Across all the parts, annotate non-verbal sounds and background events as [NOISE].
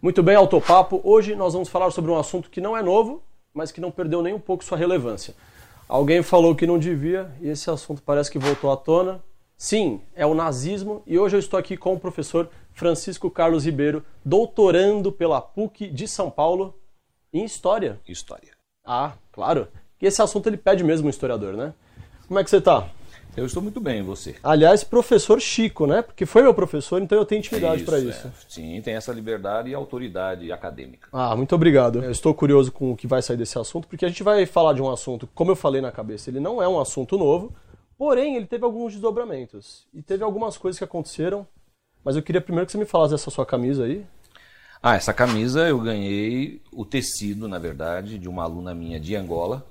Muito bem, Autopapo. Hoje nós vamos falar sobre um assunto que não é novo, mas que não perdeu nem um pouco sua relevância. Alguém falou que não devia e esse assunto parece que voltou à tona. Sim, é o nazismo e hoje eu estou aqui com o professor Francisco Carlos Ribeiro, doutorando pela PUC de São Paulo em História. História. Ah, claro. E esse assunto ele pede mesmo um historiador, né? Como é que você está? Eu estou muito bem, você? Aliás, professor Chico, né? Porque foi meu professor, então eu tenho intimidade para isso. É. Sim, tem essa liberdade e autoridade acadêmica. Ah, muito obrigado. Eu estou curioso com o que vai sair desse assunto, porque a gente vai falar de um assunto, como eu falei na cabeça, ele não é um assunto novo, porém ele teve alguns desdobramentos e teve algumas coisas que aconteceram. Mas eu queria primeiro que você me falasse dessa sua camisa aí. Ah, essa camisa eu ganhei o tecido, na verdade, de uma aluna minha de Angola.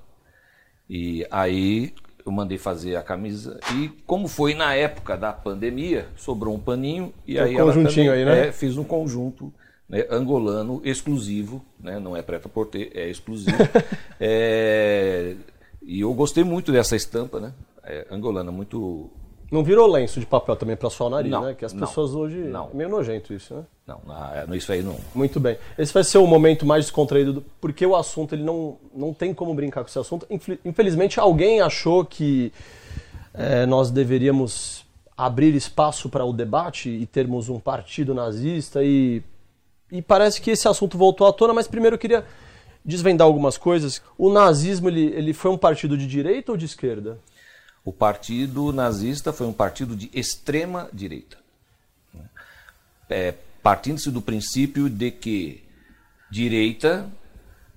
E aí eu mandei fazer a camisa e como foi na época da pandemia, sobrou um paninho e Tem aí um conjuntinho também, aí, né? É, fiz um conjunto né, angolano exclusivo, né, não é preta por ter, é exclusivo. [LAUGHS] é, e eu gostei muito dessa estampa, né? É, angolana, muito Não virou lenço de papel também para suar o nariz, Não, né? Que as não, pessoas hoje. não. É meio nojento isso, né? não, na- é, isso aí não. Muito bem. Esse vai ser o momento mais descontraído, do- porque o assunto ele não, não tem como brincar com esse assunto. Infel- Infelizmente, alguém achou que é, nós deveríamos abrir espaço para o debate e termos um partido nazista e, e parece que esse assunto voltou à tona, mas primeiro eu queria desvendar algumas coisas. O nazismo ele, ele foi um partido de direita ou de esquerda? O partido nazista foi um partido de extrema direita. É, Partindo-se do princípio de que direita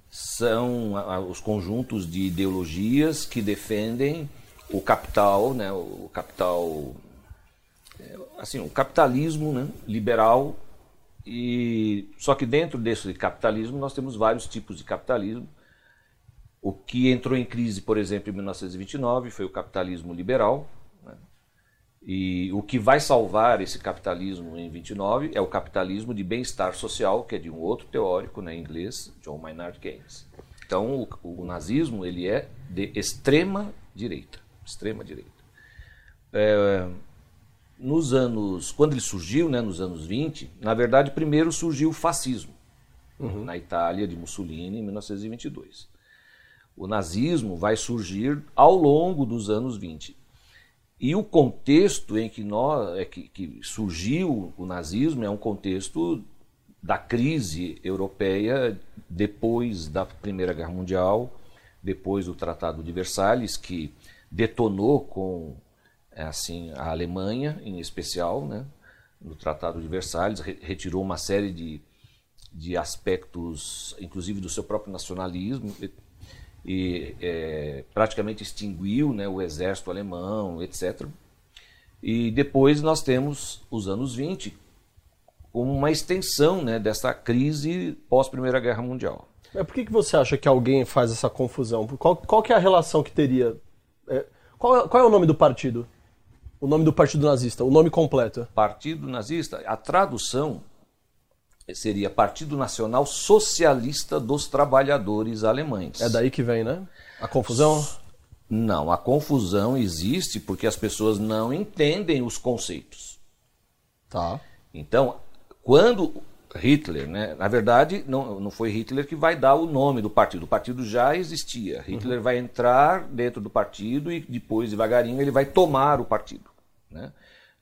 são os conjuntos de ideologias que defendem o capital, né, o capital, é, assim, o capitalismo né, liberal. E só que dentro desse capitalismo nós temos vários tipos de capitalismo. O que entrou em crise, por exemplo, em 1929 foi o capitalismo liberal. né? E o que vai salvar esse capitalismo em 29 é o capitalismo de bem-estar social, que é de um outro teórico né, inglês, John Maynard Keynes. Então, o, o nazismo ele é de extrema direita, extrema direita. É, nos anos, quando ele surgiu, né, nos anos 20, na verdade, primeiro surgiu o fascismo na Itália de Mussolini em 1922 o nazismo vai surgir ao longo dos anos 20. E o contexto em que, nós, é que, que surgiu o nazismo é um contexto da crise europeia depois da Primeira Guerra Mundial, depois do Tratado de Versalhes, que detonou com é, assim a Alemanha, em especial, né, no Tratado de Versalhes, re- retirou uma série de, de aspectos, inclusive do seu próprio nacionalismo, e, é, praticamente extinguiu né, o exército alemão, etc. E depois nós temos os anos 20 como uma extensão né, dessa crise pós-Primeira Guerra Mundial. Mas por que, que você acha que alguém faz essa confusão? Qual, qual que é a relação que teria? é, qual, qual é o nome do partido? O nome do partido nazista, o nome completo. Partido Nazista, a tradução seria Partido Nacional Socialista dos Trabalhadores Alemães. É daí que vem, né? A confusão? Não, a confusão existe porque as pessoas não entendem os conceitos. Tá. Então, quando Hitler, né, na verdade, não, não foi Hitler que vai dar o nome do partido, o partido já existia. Hitler vai entrar dentro do partido e depois, devagarinho, ele vai tomar o partido. Né?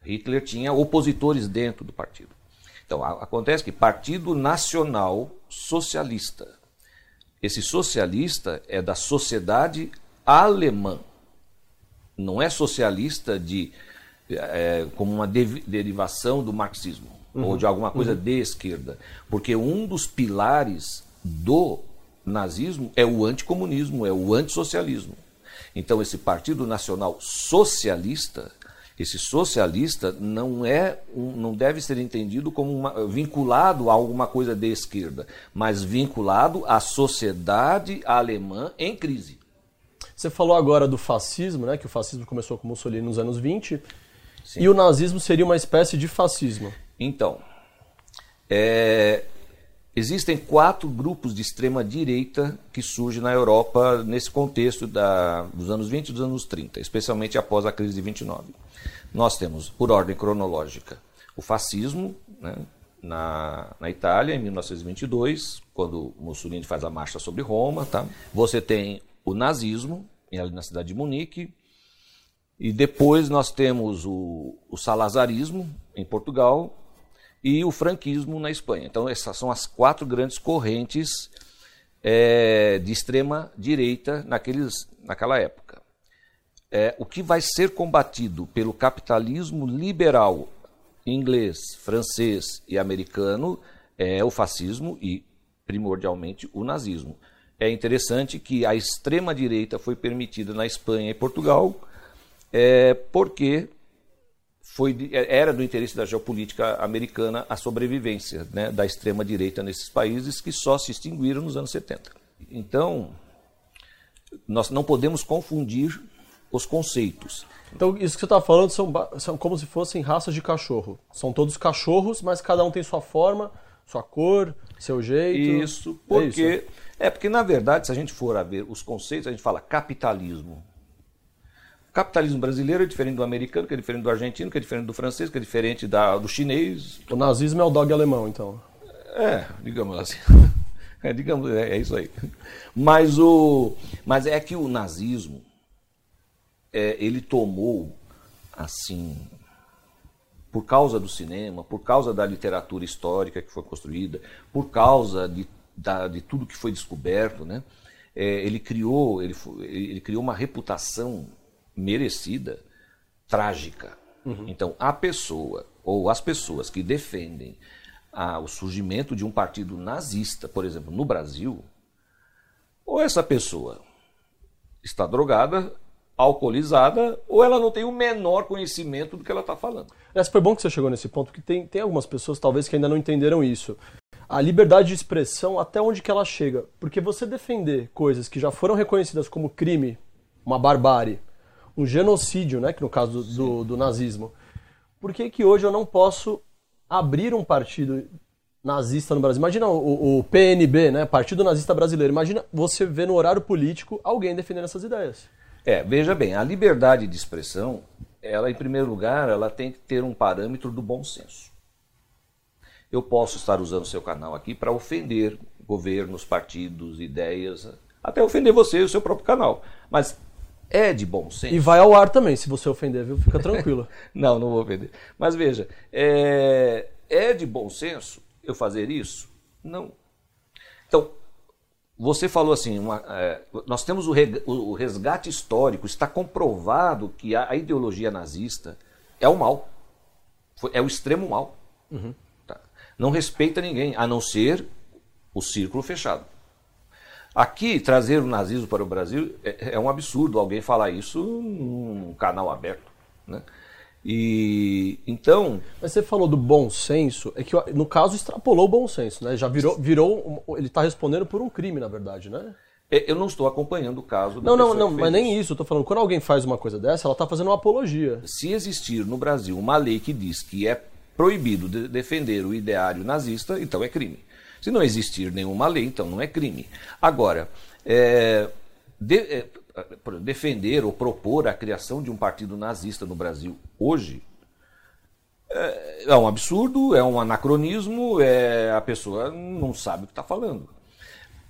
Hitler tinha opositores dentro do partido. Então, acontece que Partido Nacional Socialista. Esse socialista é da sociedade alemã. Não é socialista de é, como uma derivação do marxismo ou de alguma coisa de esquerda, porque um dos pilares do nazismo é o anticomunismo, é o antissocialismo. Então esse Partido Nacional Socialista, esse socialista não é não deve ser entendido como uma- vinculado a alguma coisa de esquerda, mas vinculado à sociedade alemã em crise. Você falou agora do fascismo, né? Que o fascismo começou com Mussolini nos anos 20. Sim. E o nazismo seria uma espécie de fascismo. Então, é, existem quatro grupos de extrema direita que surgem na Europa nesse contexto da- dos anos 20 e dos anos 30, especialmente após a crise de 29. Nós temos, por ordem cronológica, o fascismo, né, na, na Itália, em 1922, quando Mussolini faz a marcha sobre Roma. Tá? Você tem o nazismo, ali na cidade de Munique, e depois nós temos o, o salazarismo, em Portugal, e o franquismo na Espanha. Então, essas são as quatro grandes correntes é, de extrema direita naqueles, naquela época. É, o que vai ser combatido pelo capitalismo liberal inglês, francês e americano é o fascismo e, primordialmente, o nazismo. É interessante que a extrema-direita foi permitida na Espanha e Portugal é, porque foi, era do interesse da geopolítica americana a sobrevivência né, da extrema-direita nesses países que só se extinguiram nos anos 70. Então, nós não podemos confundir os conceitos. Então, isso que você está falando são, são como se fossem raças de cachorro. São todos cachorros, mas cada um tem sua forma, sua cor, seu jeito. Isso, porque é, isso. é porque na verdade, se a gente for a ver os conceitos, a gente fala capitalismo. O capitalismo brasileiro é diferente do americano, que é diferente do argentino, que é diferente do francês, que é diferente da, do chinês. O nazismo é o dog alemão, então. É, digamos assim. [LAUGHS] É, digamos, é, é isso aí. Mas, o, mas é que o nazismo é, ele tomou, assim, por causa do cinema, por causa da literatura histórica que foi construída, por causa de, da, de tudo que foi descoberto, né? É, ele criou ele, ele criou uma reputação merecida, trágica. Uhum. Então, a pessoa ou as pessoas que defendem o surgimento de um partido nazista, por exemplo, no Brasil, ou essa pessoa está drogada alcoolizada ou ela não tem o menor conhecimento do que ela está falando. Essa foi bom que você chegou nesse ponto, porque tem, tem algumas pessoas talvez que ainda não entenderam isso. A liberdade de expressão, até onde que ela chega? Porque você defender coisas que já foram reconhecidas como crime, uma barbárie, um genocídio, né, que no caso do, do, do nazismo, por que que hoje eu não posso abrir um partido nazista no Brasil? Imagina o, o PNB, né, Partido Nazista Brasileiro. Imagina você ver no horário político alguém defendendo essas ideias. É, veja bem, a liberdade de expressão, ela em primeiro lugar, ela tem que ter um parâmetro do bom senso. Eu posso estar usando o seu canal aqui para ofender governos, partidos, ideias, até ofender você e o seu próprio canal. Mas é de bom senso. E vai ao ar também, se você ofender, viu? Fica tranquilo. [LAUGHS] não, não vou ofender. Mas veja, é, é de bom senso eu fazer isso? Não. Então, você falou assim, uma, é, nós temos o, o, resgate histórico, está comprovado que a, ideologia nazista é o mal, é o extremo mal. Uhum. Tá? Não respeita ninguém, a não ser o círculo fechado. Aqui, trazer o nazismo para o Brasil é, é um absurdo alguém falar isso num canal aberto. Né? E então. Mas você falou do bom senso, é que no caso extrapolou o bom senso, né? Já virou, virou ele está respondendo por um crime, na verdade, né? É, eu não estou acompanhando o caso. não, não, não, mas nem isso. Eu estou falando. Quando alguém faz uma coisa dessa, ela está fazendo uma apologia. Se existir no Brasil uma lei que diz que é proibido de defender o ideário nazista, então é crime. Se não existir nenhuma lei, então não é crime. Agora, é, de, é, defender ou propor a criação de um partido nazista no Brasil hoje é, é um absurdo, é um anacronismo, é, a pessoa não sabe o que está falando.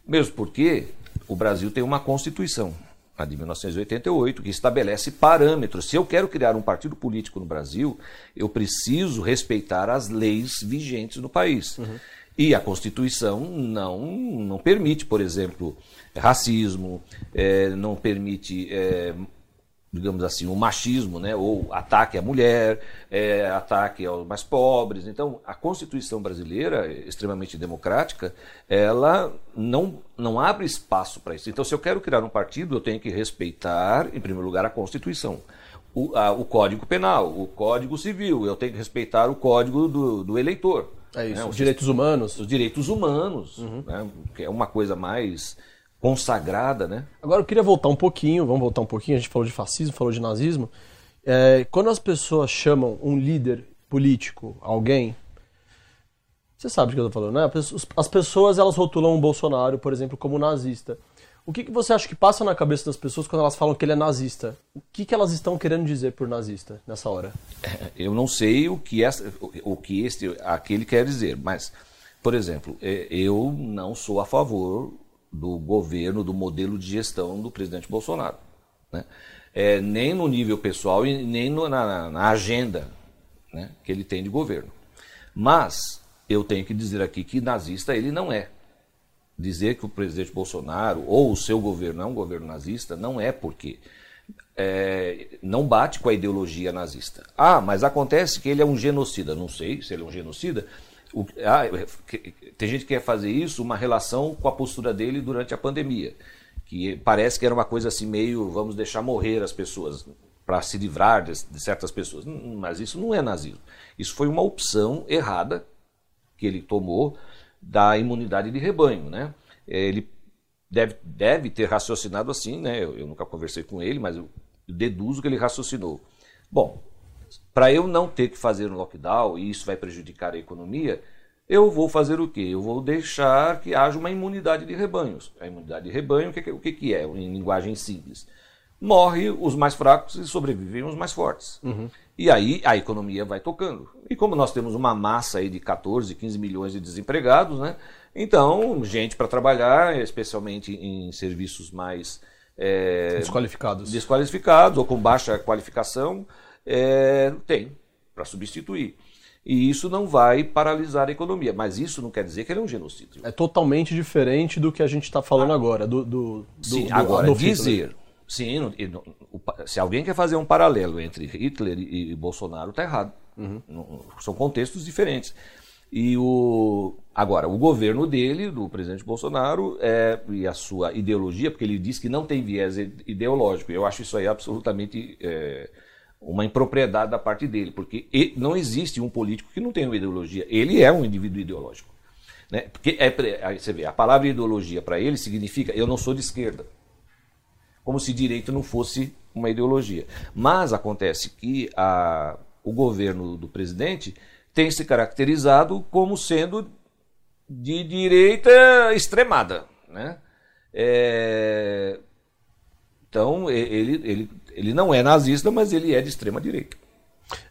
Mesmo porque o Brasil tem uma Constituição, a de 1988, que estabelece parâmetros. Se eu quero criar um partido político no Brasil, eu preciso respeitar as leis vigentes no país. Uhum. E a Constituição não, não permite, por exemplo, racismo, é, não permite, é, digamos assim, o machismo, né, ou ataque à mulher, é, ataque aos mais pobres. Então, a Constituição brasileira, extremamente democrática, ela não, não abre espaço para isso. Então, se eu quero criar um partido, eu tenho que respeitar, em primeiro lugar, a Constituição. O, a, o Código Penal, o Código Civil, eu tenho que respeitar o Código do, do eleitor. É isso, né? os direitos humanos. Os direitos humanos, uhum. né? que é uma coisa mais consagrada, né? Agora eu queria voltar um pouquinho, vamos voltar um pouquinho, a gente falou de fascismo, falou de nazismo. É, quando as pessoas chamam um líder político, alguém, você sabe o que eu estou falando, né? As pessoas elas rotulam o Bolsonaro, por exemplo, como nazista. O que, que você acha que passa na cabeça das pessoas quando elas falam que ele é nazista? O que, que elas estão querendo dizer por nazista nessa hora? Eu não sei o que, essa, o que este, aquele quer dizer, mas, por exemplo, é, eu não sou a favor do governo, do modelo de gestão do presidente Bolsonaro. Né? É, nem no nível pessoal e nem no, na, na, agenda né, que ele tem de governo. Mas eu tenho que dizer aqui que nazista ele não é dizer que o presidente Bolsonaro ou o seu governo é um governo nazista não é porque é, não bate com a ideologia nazista. Ah, mas acontece que ele é um genocida. Não sei se ele é um genocida. O, ah, tem gente que quer fazer isso uma relação com a postura dele durante a pandemia, que parece que era uma coisa assim meio vamos deixar morrer as pessoas para se livrar de, de certas pessoas. Mas isso não é nazismo. Isso foi uma opção errada que ele tomou da imunidade de rebanho, né? Ele deve, deve ter raciocinado assim, né? Eu, eu nunca conversei com ele, mas eu, deduzo que ele raciocinou. Bom, para eu não ter que fazer um lockdown e isso vai prejudicar a economia, eu vou fazer o quê? Eu vou deixar que haja uma imunidade de rebanhos. A imunidade de rebanho, o que, o que é, em linguagem simples? Morre os mais fracos e sobrevivem os mais fortes. Uhum. E aí a economia vai tocando. E como nós temos uma massa aí de 14, 15 milhões de desempregados, né? Então, gente para trabalhar, especialmente em serviços mais é, desqualificados. desqualificados ou com baixa qualificação, é, tem para substituir. E isso não vai paralisar a economia. Mas isso não quer dizer que ele é um genocídio. É totalmente diferente do que a gente está falando ah, agora. Do, do, sim, do, agora, dizer Sim, se alguém quer fazer um paralelo entre Hitler e Bolsonaro, está errado. Uhum. São contextos diferentes. E o agora o governo dele, do presidente Bolsonaro, é, e a sua ideologia, porque ele diz que não tem viés ideológico. Eu acho isso aí absolutamente é, uma impropriedade da parte dele, porque não existe um político que não tenha uma ideologia. Ele é um indivíduo ideológico, né? Porque é, aí você vê, a palavra ideologia para ele significa eu não sou de esquerda como se direito não fosse uma ideologia. Mas acontece que a, o governo do presidente tem se caracterizado como sendo de direita extremada. Né? É, então, ele, ele, ele não é nazista, mas ele é de extrema direita.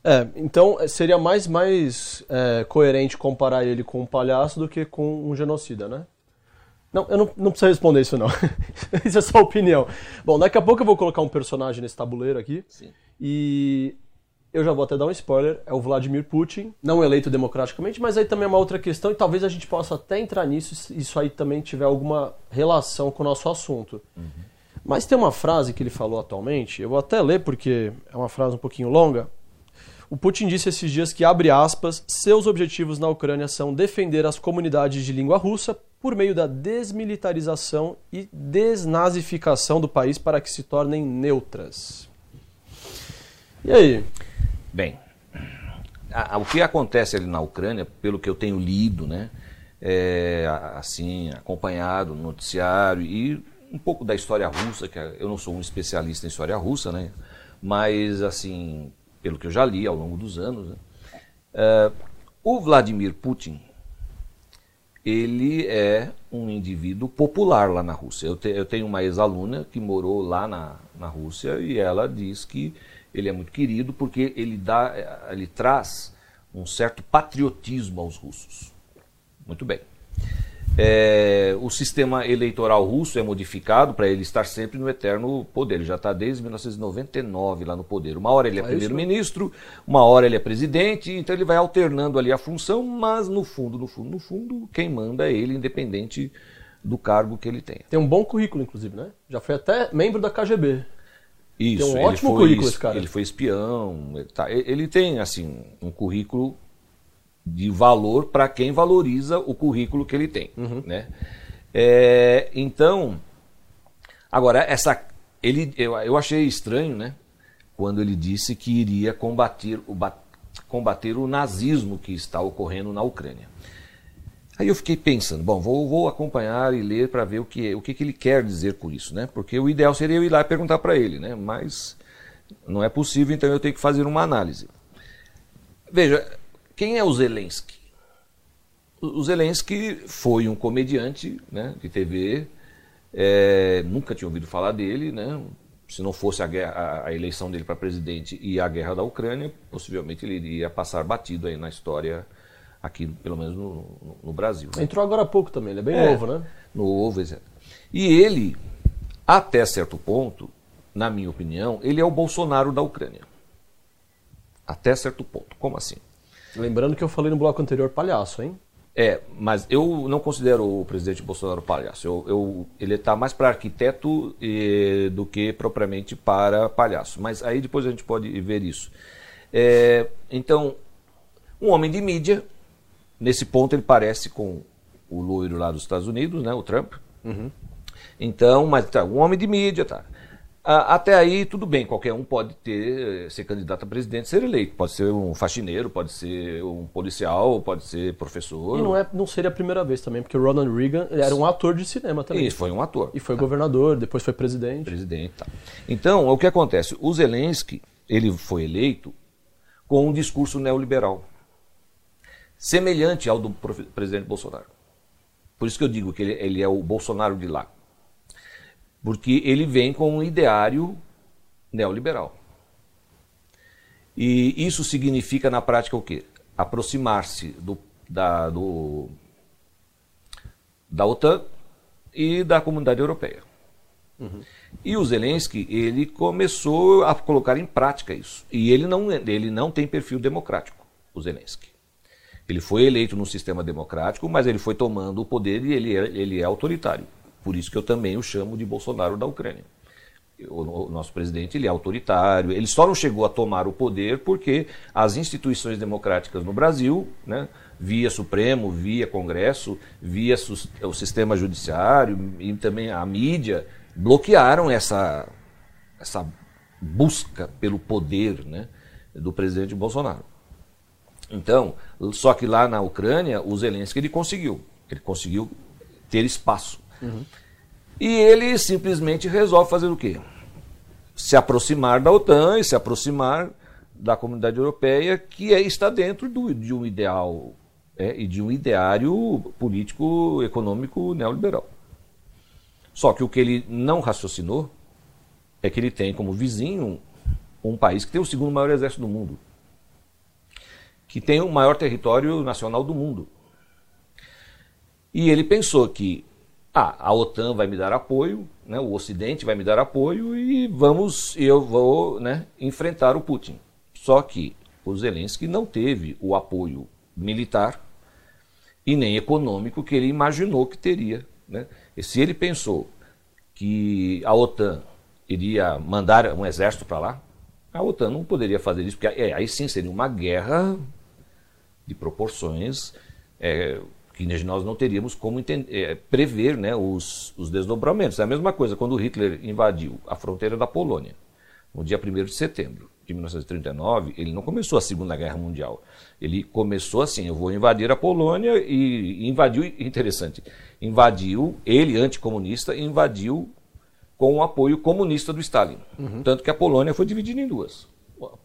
É, então seria mais, mais é, coerente comparar ele com um palhaço do que com um genocida, né? Não, eu não, não preciso responder isso, não. [LAUGHS] isso é só opinião. Bom, daqui a pouco eu vou colocar um personagem nesse tabuleiro aqui. Sim. E eu já vou até dar um spoiler. É o Vladimir Putin, não eleito democraticamente, mas aí também é uma outra questão e talvez a gente possa até entrar nisso se isso aí também tiver alguma relação com o nosso assunto. Uhum. Mas tem uma frase que ele falou atualmente, eu vou até ler porque é uma frase um pouquinho longa. O Putin disse esses dias que, abre aspas, seus objetivos na Ucrânia são defender as comunidades de língua russa por meio da desmilitarização e desnazificação do país para que se tornem neutras. E aí? Bem, a, a, o que acontece ali na Ucrânia, pelo que eu tenho lido, né, é, assim, acompanhado no noticiário e um pouco da história russa, que eu não sou um especialista em história russa, né, mas assim, pelo que eu já li ao longo dos anos, né, é, o Vladimir Putin ele é um indivíduo popular lá na Rússia. Eu, te, eu tenho uma ex-aluna que morou lá na, na Rússia e ela diz que ele é muito querido porque ele, dá, ele traz um certo patriotismo aos russos. Muito bem. É, o sistema eleitoral russo é modificado para ele estar sempre no eterno poder. Ele já está desde 1999 lá no poder. Uma hora ele é, é primeiro-ministro, uma hora ele é presidente, então ele vai alternando ali a função, mas no fundo, no fundo, no fundo, quem manda é ele, independente do cargo que ele tenha. Tem um bom currículo, inclusive, né? Já foi até membro da KGB. Isso, tem um ótimo foi, currículo esse cara. Ele foi espião, ele, tá, ele tem assim um currículo de valor para quem valoriza o currículo que ele tem. Uhum. Né? É, então, agora, essa, ele, eu, eu achei estranho né, quando ele disse que iria combater o, combater o nazismo que está ocorrendo na Ucrânia. Aí eu fiquei pensando, bom, vou, vou acompanhar e ler para ver o que, o que, que ele quer dizer com isso, né? Porque o ideal seria eu ir lá e perguntar para ele, né? Mas não é possível, então eu tenho que fazer uma análise. Veja, quem é o Zelensky? O Zelensky foi um comediante né, de TV É, nunca tinha ouvido falar dele, né? Se não fosse a, guerra, a eleição dele para presidente e a guerra da Ucrânia, possivelmente ele iria passar batido aí na história aqui, pelo menos no, no Brasil. Né? Entrou agora há pouco também, ele é bem é, novo, né? Novo, exato. E ele, até certo ponto, na minha opinião, ele é o Bolsonaro da Ucrânia. Até certo ponto. Como assim? Lembrando que eu falei no bloco anterior palhaço, hein? É, mas eu não considero o presidente Bolsonaro palhaço. Eu, eu, ele está mais para arquiteto eh, do que propriamente para palhaço. Mas aí depois a gente pode ver isso. É, então, um homem de mídia, nesse ponto ele parece com o loiro lá dos Estados Unidos, né, o Trump. Uhum. Então, mas tá, um homem de mídia, tá. Até aí, tudo bem, qualquer um pode ter, eh, ser candidato a presidente, ser eleito. Pode ser um faxineiro, pode ser um policial, pode ser professor. E não, é, não seria a primeira vez também, porque o Ronald Reagan era um ator de cinema também. Isso, foi um ator. E foi tá. governador, depois foi presidente. Presidente, tá. Então, o que acontece? O Zelensky, ele foi eleito com um discurso neoliberal, semelhante ao do presidente Bolsonaro. Por isso que eu digo que ele, ele é o Bolsonaro de lá. Porque ele vem com um ideário neoliberal. E isso significa na prática o quê? Aproximar-se do, da, do, da OTAN e da comunidade europeia. Uhum. E o Zelensky, ele começou a colocar em prática isso. E ele não, ele não tem perfil democrático, o Zelensky. Ele foi eleito num sistema democrático, mas ele foi tomando o poder e ele é, ele é autoritário. Por isso que eu também o chamo de Bolsonaro da Ucrânia. O, nosso presidente ele é autoritário, ele só não chegou a tomar o poder porque as instituições democráticas no Brasil, né, via Supremo, via Congresso, via o sistema judiciário e também a mídia, bloquearam essa, essa busca pelo poder né, do presidente Bolsonaro. Então, só que lá na Ucrânia, o Zelensky ele conseguiu. Ele conseguiu ter espaço. Uhum. E ele simplesmente resolve fazer o quê? Se aproximar da OTAN e se aproximar da comunidade europeia, que é, está dentro do, de um ideal é, e de um ideário político, econômico neoliberal. Só que o que ele não raciocinou é que ele tem como vizinho um país que tem o segundo maior exército do mundo, que tem o maior território nacional do mundo. E ele pensou que ah, a OTAN vai me dar apoio, né, o Ocidente vai me dar apoio e vamos, eu vou né, enfrentar o Putin. Só que o Zelensky não teve o apoio militar e nem econômico que ele imaginou que teria. Né? E se ele pensou que a OTAN iria mandar um exército para lá, a OTAN não poderia fazer isso, porque aí sim seria uma guerra de proporções é, que nós não teríamos como entender, é, prever né, os, os desdobramentos. É a mesma coisa quando Hitler invadiu a fronteira da Polônia, no dia 1 de setembro de 1939, ele não começou a Segunda Guerra Mundial. Ele começou assim: eu vou invadir a Polônia e invadiu, interessante, invadiu, ele, anticomunista, invadiu com o apoio comunista do Stalin. Uhum. Tanto que a Polônia foi dividida em duas: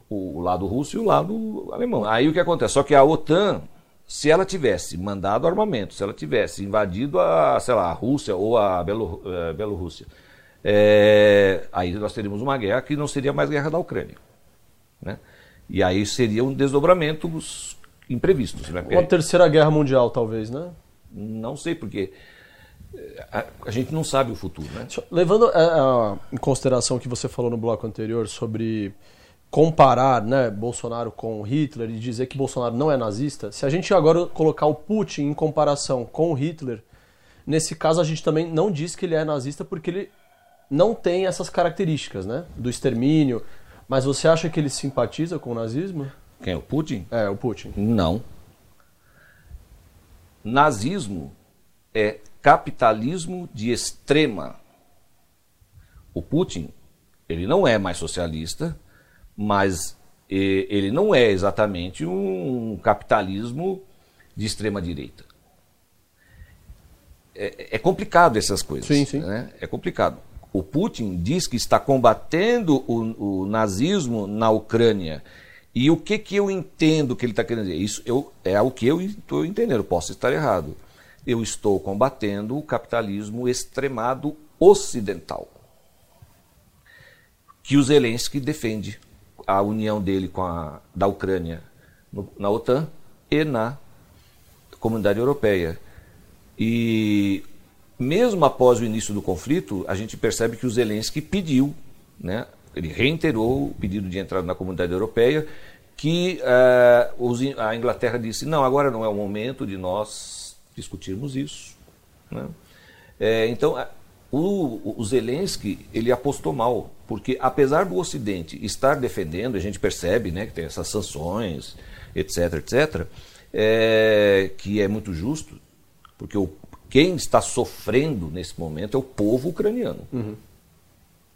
o lado russo e o lado alemão. Aí o que acontece? Só que a OTAN se ela tivesse mandado armamento, se ela tivesse invadido a, sei lá, a Rússia ou a Belo, uh, Bielorrússia, é, aí nós teríamos uma guerra que não seria mais guerra da Ucrânia. Né? E aí seriam desdobramentos imprevistos. Né? Uma terceira guerra mundial, talvez, né? Não sei, porque eh, a, a gente não sabe o futuro. Né? Levando a, a, em consideração o que você falou no bloco anterior sobre comparar né, Bolsonaro com Hitler e dizer que Bolsonaro não é nazista, se a gente agora colocar o Putin em comparação com Hitler, nesse caso a gente também não diz que ele é nazista porque ele não tem essas características, né? Do extermínio. Mas você acha que ele simpatiza com o nazismo? Quem? O Putin? É, o Putin. Não. Nazismo é capitalismo de extrema. O Putin, ele não é mais socialista, mas ele não é exatamente um capitalismo de extrema direita. É, é complicado essas coisas. Sim, sim. Né? É complicado. O Putin diz que está combatendo o, o nazismo na Ucrânia. E o que, que eu entendo que ele está querendo dizer? Isso eu, é o que eu estou entendendo, posso estar errado. Eu estou combatendo o capitalismo extremado ocidental que o Zelensky defende a união dele com a da Ucrânia no, na OTAN e na comunidade europeia. E mesmo após o início do conflito, a gente percebe que o Zelensky pediu, né, ele reiterou o pedido de entrada na comunidade europeia, que uh, a Inglaterra disse: não, agora não é o momento de nós discutirmos isso. Né? É, então, o, o Zelensky ele apostou mal, porque apesar do Ocidente estar defendendo, a gente percebe né, que tem essas sanções, etc., etc., é, que é muito justo, porque o, quem está sofrendo nesse momento é o povo ucraniano. Uhum.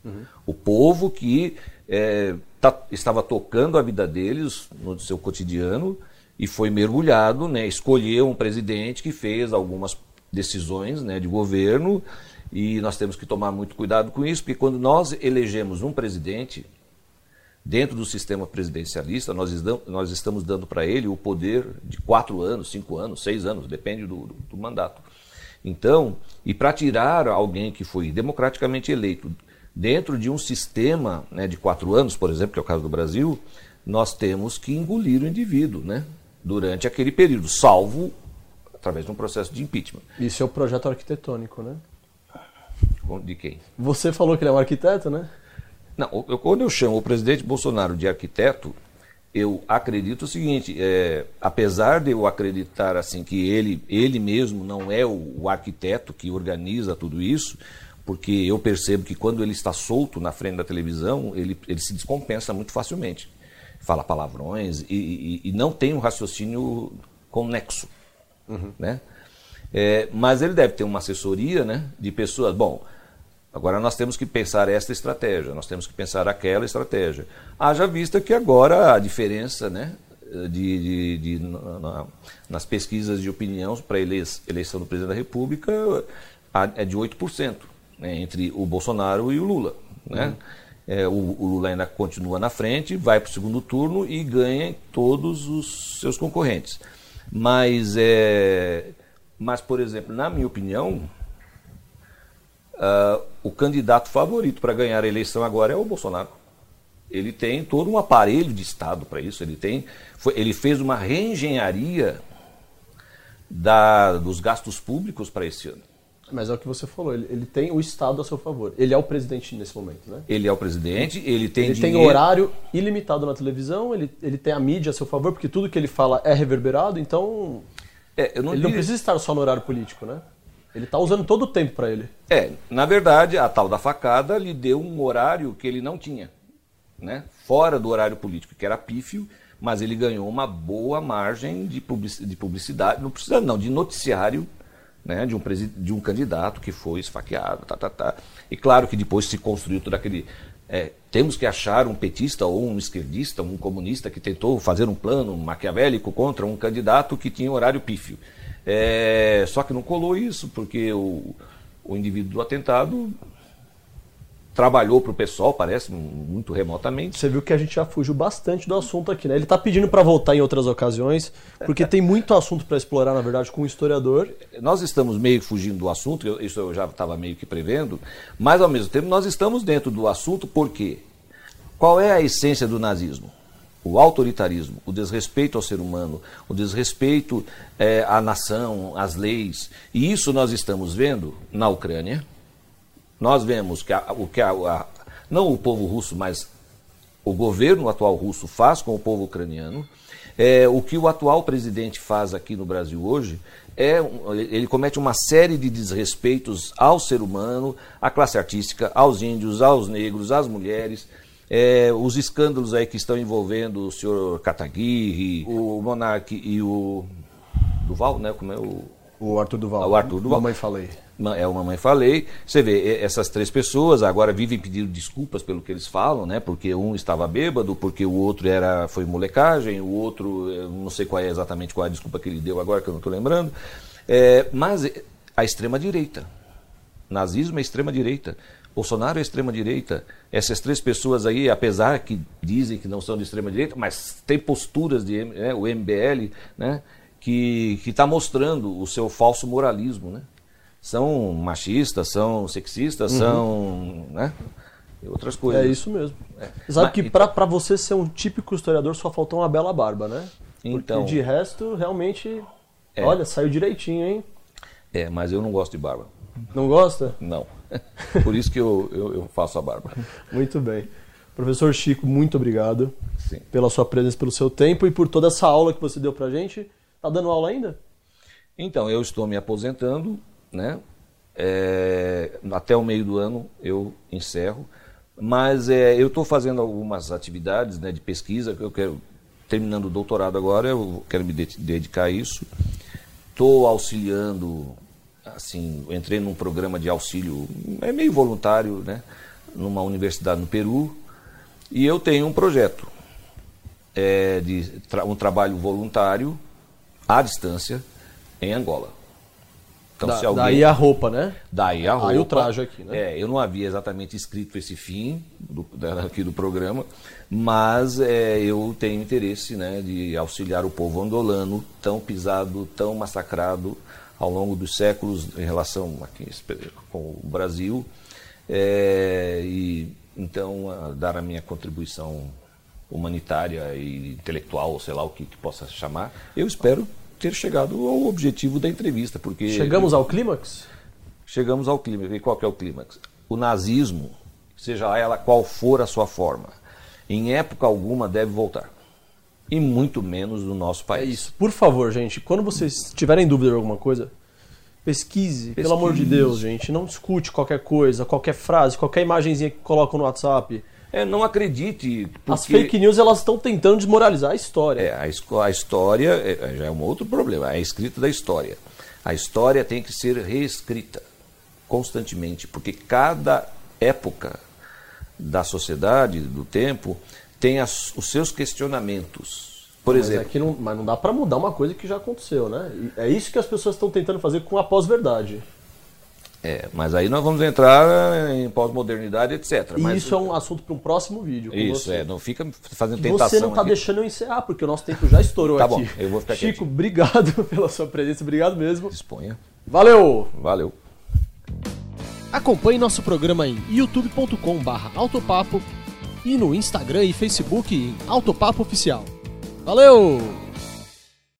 Uhum. O povo que é, tá, estava tocando a vida deles no seu cotidiano e foi mergulhado, né, escolheu um presidente que fez algumas decisões né, de governo e nós temos que tomar muito cuidado com isso, porque quando nós elegemos um presidente, dentro do sistema presidencialista, nós, estamos dando para ele o poder de quatro anos, cinco anos, seis anos, depende do, do, do mandato. Então, e para tirar alguém que foi democraticamente eleito dentro de um sistema né, de quatro anos, por exemplo, que é o caso do Brasil, nós temos que engolir o indivíduo né, durante aquele período, salvo através de um processo de impeachment. Isso é o projeto arquitetônico, né? De quem? Você falou que ele é um arquiteto, né? Não, eu, quando eu chamo o presidente Bolsonaro de arquiteto, eu acredito o seguinte: é, apesar de eu acreditar assim que ele, ele mesmo não é o, o, arquiteto que organiza tudo isso, porque eu percebo que quando ele está solto na frente da televisão, ele, ele se descompensa muito facilmente. Fala palavrões e, e, e não tem um raciocínio conexo. Uhum. Né? É, mas ele deve ter uma assessoria né, de pessoas. Bom, Agora nós temos que pensar esta estratégia, nós temos que pensar aquela estratégia. Haja vista que agora a diferença né, de, de, de na, nas pesquisas de opinião para a eleição do presidente da República é de 8%, né, entre o Bolsonaro e o Lula. Né? Uhum. É, o, o, Lula ainda continua na frente, vai para o segundo turno e ganha todos os seus concorrentes. Mas, é, mas, por exemplo, na minha opinião, Uh, o candidato favorito para ganhar a eleição agora é o Bolsonaro. Ele tem todo um aparelho de Estado para isso. Ele, tem, foi, ele fez uma reengenharia da, dos gastos públicos para esse ano. Mas é o que você falou, ele, ele, tem o Estado a seu favor. Ele é o presidente nesse momento, né? Ele é o presidente, ele tem Ele dinheiro... tem horário ilimitado na televisão, ele, ele tem a mídia a seu favor, porque tudo que ele fala é reverberado, então... É, não ele diria... não precisa estar só no horário político, né? Ele está usando todo o tempo para ele. É, na verdade, a tal da facada lhe deu um horário que ele não tinha, né? Fora do horário político, que era pífio, mas ele ganhou uma boa margem de publicidade, não precisa não, de noticiário, né? De um, de um candidato que foi esfaqueado, tá, tá, tá. E claro que depois se construiu todo aquele é, temos que achar um petista ou um esquerdista, um comunista que tentou fazer um plano maquiavélico contra um candidato que tinha horário pífio. É, só que não colou isso, porque o, o indivíduo do atentado trabalhou para o pessoal, parece, muito remotamente. Você viu que a gente já fugiu bastante do assunto aqui, né? Ele está pedindo para voltar em outras ocasiões, porque tem muito assunto para explorar, na verdade, com o historiador. Nós estamos meio fugindo do assunto, isso eu já estava meio que prevendo, mas ao mesmo tempo nós estamos dentro do assunto porque qual é a essência do nazismo? o autoritarismo, o desrespeito ao ser humano, o desrespeito é, à nação, às leis. E isso nós estamos vendo na Ucrânia. Nós vemos que a, o que a, a, não o povo russo, mas o governo atual russo faz com o povo ucraniano. É, o que o atual presidente faz aqui no Brasil hoje é ele comete uma série de desrespeitos ao ser humano, à classe artística, aos índios, aos negros, às mulheres. É, os escândalos aí que estão envolvendo o senhor Kataguiri, o Monarque e o Duval, né? Como é o. O Arthur Duval. O Arthur Duval. Mamãe falei. É o Mamãe Falei. Você vê, essas três pessoas agora vivem pedindo desculpas pelo que eles falam, né? Porque um estava bêbado, porque o outro era foi molecagem, o outro, não sei qual é exatamente qual é a desculpa que ele deu agora, que eu não estou lembrando. É, mas a extrema-direita. Nazismo é extrema-direita. Bolsonaro é extrema-direita. Essas três pessoas aí, apesar que dizem que não são de extrema-direita, mas tem posturas de né, o MBL, né, que está mostrando o seu falso moralismo. Né? São machistas, são sexistas, são. Né? E outras coisas. É isso mesmo. Você Sabe Mas- que pra, pra você ser um típico historiador só faltou uma bela barba, né? Então. Porque de resto, realmente. É. Olha, saiu direitinho, hein? É, mas eu não gosto de barba. Não gosta? Não. [LAUGHS] Por isso que eu, eu, eu faço a barba. [LAUGHS] Muito bem. Professor Chico, muito obrigado Sim. pela sua presença, pelo seu tempo e por toda essa aula que você deu pra gente. Tá dando aula ainda? Então, eu estou me aposentando, né? É, até o meio do ano eu encerro. Mas é, eu estou fazendo algumas atividades né, de pesquisa, que eu quero, terminando o doutorado agora, eu quero me de- dedicar a isso. Estou auxiliando, assim, entrei num programa de auxílio, é meio voluntário, né? Numa universidade no Peru. E eu tenho um projeto é, de tra- um trabalho voluntário à distância em Angola. Então, Da- se alguém... Daí a roupa, né? Daí a roupa. Aí o traje aqui, né? É, eu não havia exatamente escrito esse fim do, aqui do programa, mas é, eu tenho interesse né, de auxiliar o povo angolano, tão pisado, tão massacrado ao longo dos séculos em relação aqui com o Brasil, é, e então a dar a minha contribuição humanitária e intelectual, sei lá o que, que possa chamar. Eu espero ter chegado ao objetivo da entrevista, porque Chegamos ao clímax? chegamos ao clímax. E qual que é o clímax? O nazismo, seja ela qual for a sua forma, em época alguma deve voltar. E muito menos no nosso É país. isso. Por favor, gente, quando vocês tiverem dúvida de alguma coisa, pesquise, pelo amor de Deus, gente. Não discute qualquer coisa, qualquer frase, qualquer imagenzinha que colocam no WhatsApp. É, não acredite. Porque, As fake news, elas estão tentando desmoralizar a história. É, a, a história é, já é um outro problema, é a escrita da história. A história tem que ser reescrita constantemente, porque cada época da sociedade, do tempo, tem as- os seus questionamentos. Por Mas, exemplo, é não, mas não dá pra mudar uma coisa que já aconteceu, né? É isso que as pessoas estão tentando fazer com a pós-verdade. É, mas aí nós vamos entrar em pós-modernidade, etc. E mas, isso é um assunto para um próximo vídeo. com Isso, você. é, não fica fazendo tentação Você não tá aqui. deixando eu encerrar, porque o nosso tempo já estourou Tá aqui. bom, eu vou ficar Chico, quietinho. obrigado [LAUGHS] pela sua presença, obrigado mesmo. Disponha. Valeu! Valeu. Acompanhe nosso programa em youtube.com/autopapo e no Instagram e Facebook em Autopapo Oficial. Valeu!